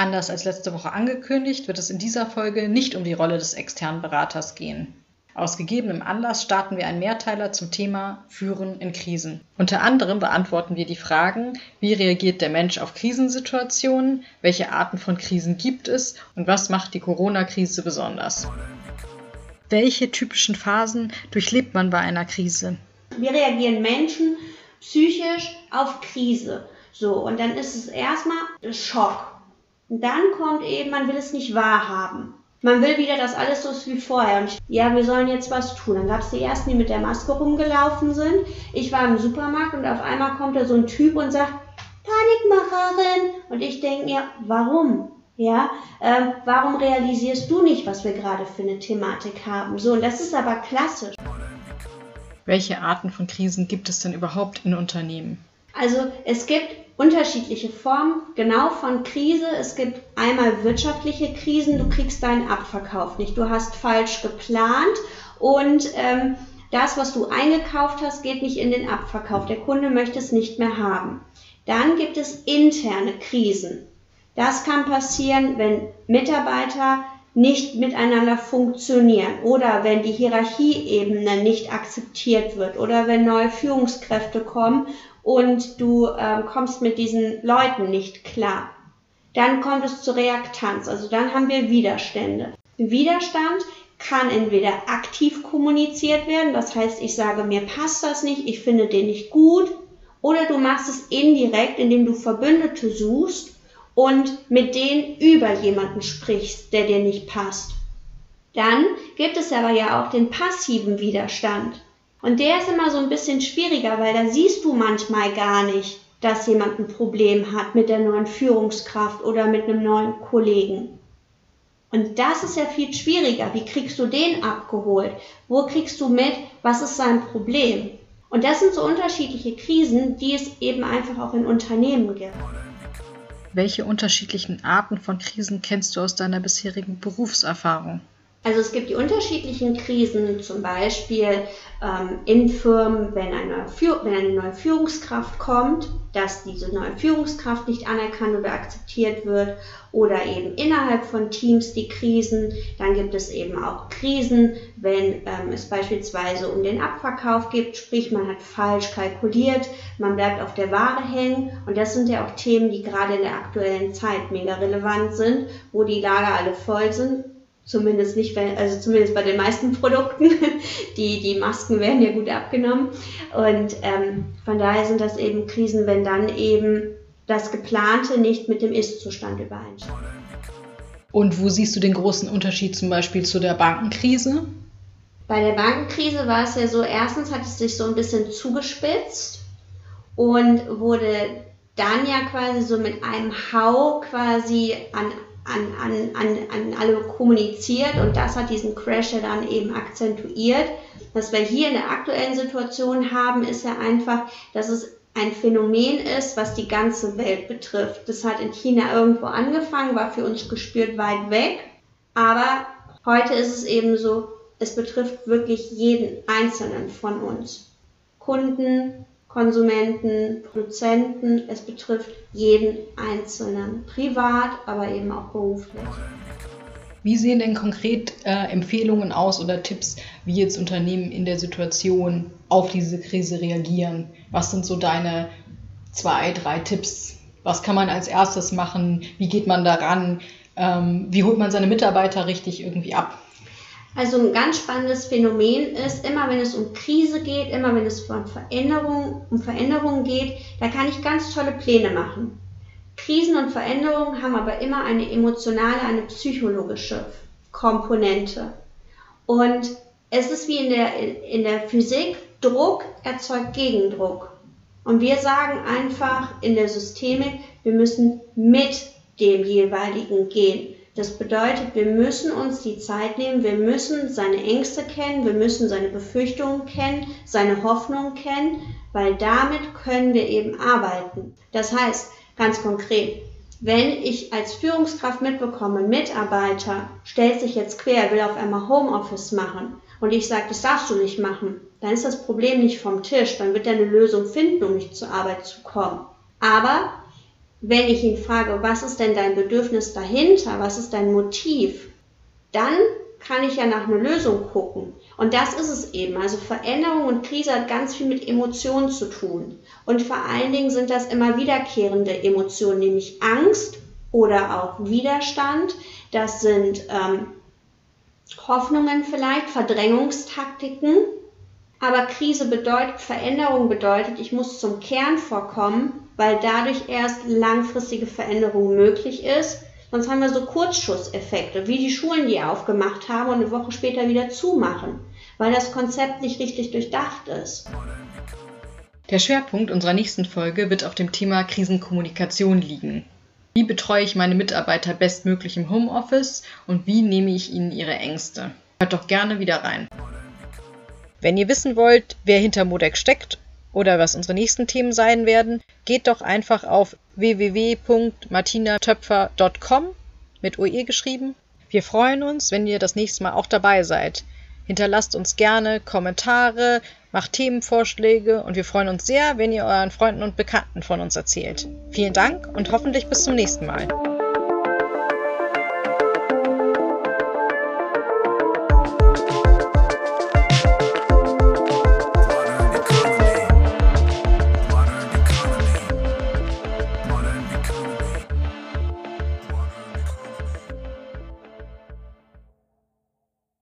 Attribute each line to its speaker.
Speaker 1: Anders als letzte Woche angekündigt, wird es in dieser Folge nicht um die Rolle des externen Beraters gehen. Aus gegebenem Anlass starten wir einen Mehrteiler zum Thema Führen in Krisen. Unter anderem beantworten wir die Fragen, wie reagiert der Mensch auf Krisensituationen, welche Arten von Krisen gibt es und was macht die Corona-Krise besonders. Welche typischen Phasen durchlebt man bei einer Krise?
Speaker 2: Wie reagieren Menschen psychisch auf Krise? So, und dann ist es erstmal Schock. Und dann kommt eben, man will es nicht wahrhaben. Man will wieder, dass alles so ist wie vorher. Und ja, wir sollen jetzt was tun. Dann gab es die ersten, die mit der Maske rumgelaufen sind. Ich war im Supermarkt und auf einmal kommt da so ein Typ und sagt, Panikmacherin. Und ich denke mir, warum? Ja, ähm, warum realisierst du nicht, was wir gerade für eine Thematik haben? So, und das ist aber klassisch.
Speaker 1: Welche Arten von Krisen gibt es denn überhaupt in Unternehmen?
Speaker 2: Also es gibt unterschiedliche Formen, genau von Krise. Es gibt einmal wirtschaftliche Krisen, du kriegst deinen Abverkauf nicht, du hast falsch geplant und ähm, das, was du eingekauft hast, geht nicht in den Abverkauf. Der Kunde möchte es nicht mehr haben. Dann gibt es interne Krisen. Das kann passieren, wenn Mitarbeiter nicht miteinander funktionieren oder wenn die Hierarchieebene nicht akzeptiert wird oder wenn neue Führungskräfte kommen und du äh, kommst mit diesen Leuten nicht klar. Dann kommt es zur Reaktanz, also dann haben wir Widerstände. Widerstand kann entweder aktiv kommuniziert werden, das heißt, ich sage, mir passt das nicht, ich finde den nicht gut, oder du machst es indirekt, indem du Verbündete suchst und mit denen über jemanden sprichst, der dir nicht passt. Dann gibt es aber ja auch den passiven Widerstand. Und der ist immer so ein bisschen schwieriger, weil da siehst du manchmal gar nicht, dass jemand ein Problem hat mit der neuen Führungskraft oder mit einem neuen Kollegen. Und das ist ja viel schwieriger. Wie kriegst du den abgeholt? Wo kriegst du mit, was ist sein Problem? Und das sind so unterschiedliche Krisen, die es eben einfach auch in Unternehmen gibt.
Speaker 1: Welche unterschiedlichen Arten von Krisen kennst du aus deiner bisherigen Berufserfahrung?
Speaker 2: Also es gibt die unterschiedlichen Krisen, zum Beispiel ähm, in Firmen, wenn eine, wenn eine neue Führungskraft kommt, dass diese neue Führungskraft nicht anerkannt oder akzeptiert wird, oder eben innerhalb von Teams die Krisen. Dann gibt es eben auch Krisen, wenn ähm, es beispielsweise um den Abverkauf geht, sprich man hat falsch kalkuliert, man bleibt auf der Ware hängen. Und das sind ja auch Themen, die gerade in der aktuellen Zeit mega relevant sind, wo die Lager alle voll sind Zumindest nicht, wenn, also zumindest bei den meisten Produkten. Die, die Masken werden ja gut abgenommen. Und ähm, von daher sind das eben Krisen, wenn dann eben das Geplante nicht mit dem Ist-Zustand übereinstimmt.
Speaker 1: Und wo siehst du den großen Unterschied zum Beispiel zu der Bankenkrise?
Speaker 2: Bei der Bankenkrise war es ja so, erstens hat es sich so ein bisschen zugespitzt und wurde dann ja quasi so mit einem Hau quasi an an, an, an, an alle kommuniziert und das hat diesen Crash ja dann eben akzentuiert. Was wir hier in der aktuellen Situation haben, ist ja einfach, dass es ein Phänomen ist, was die ganze Welt betrifft. Das hat in China irgendwo angefangen, war für uns gespürt weit weg, aber heute ist es eben so, es betrifft wirklich jeden Einzelnen von uns. Kunden, Konsumenten, Produzenten. Es betrifft jeden Einzelnen, privat, aber eben auch beruflich.
Speaker 1: Wie sehen denn konkret äh, Empfehlungen aus oder Tipps, wie jetzt Unternehmen in der Situation auf diese Krise reagieren? Was sind so deine zwei, drei Tipps? Was kann man als erstes machen? Wie geht man daran? Ähm, wie holt man seine Mitarbeiter richtig irgendwie ab?
Speaker 2: Also ein ganz spannendes Phänomen ist, immer wenn es um Krise geht, immer wenn es um Veränderung, um Veränderungen geht, da kann ich ganz tolle Pläne machen. Krisen und Veränderungen haben aber immer eine emotionale, eine psychologische Komponente. Und es ist wie in der, in der Physik, Druck erzeugt Gegendruck. Und wir sagen einfach in der Systemik, wir müssen mit dem jeweiligen gehen. Das bedeutet, wir müssen uns die Zeit nehmen, wir müssen seine Ängste kennen, wir müssen seine Befürchtungen kennen, seine Hoffnungen kennen, weil damit können wir eben arbeiten. Das heißt, ganz konkret, wenn ich als Führungskraft mitbekomme, Mitarbeiter stellt sich jetzt quer, will auf einmal Homeoffice machen und ich sage, das darfst du nicht machen, dann ist das Problem nicht vom Tisch, dann wird er eine Lösung finden, um nicht zur Arbeit zu kommen. Aber wenn ich ihn frage, was ist denn dein Bedürfnis dahinter, was ist dein Motiv, dann kann ich ja nach einer Lösung gucken. Und das ist es eben. Also Veränderung und Krise hat ganz viel mit Emotionen zu tun. Und vor allen Dingen sind das immer wiederkehrende Emotionen, nämlich Angst oder auch Widerstand. Das sind ähm, Hoffnungen vielleicht, Verdrängungstaktiken. Aber Krise bedeutet, Veränderung bedeutet, ich muss zum Kern vorkommen, weil dadurch erst langfristige Veränderung möglich ist. Sonst haben wir so Kurzschusseffekte, wie die Schulen, die aufgemacht haben und eine Woche später wieder zumachen, weil das Konzept nicht richtig durchdacht ist.
Speaker 1: Der Schwerpunkt unserer nächsten Folge wird auf dem Thema Krisenkommunikation liegen. Wie betreue ich meine Mitarbeiter bestmöglich im Homeoffice und wie nehme ich ihnen ihre Ängste? Hört doch gerne wieder rein.
Speaker 3: Wenn ihr wissen wollt, wer hinter Modex steckt oder was unsere nächsten Themen sein werden, geht doch einfach auf www.martinatöpfer.com mit OE geschrieben. Wir freuen uns, wenn ihr das nächste Mal auch dabei seid. Hinterlasst uns gerne Kommentare, macht Themenvorschläge und wir freuen uns sehr, wenn ihr euren Freunden und Bekannten von uns erzählt. Vielen Dank und hoffentlich bis zum nächsten Mal.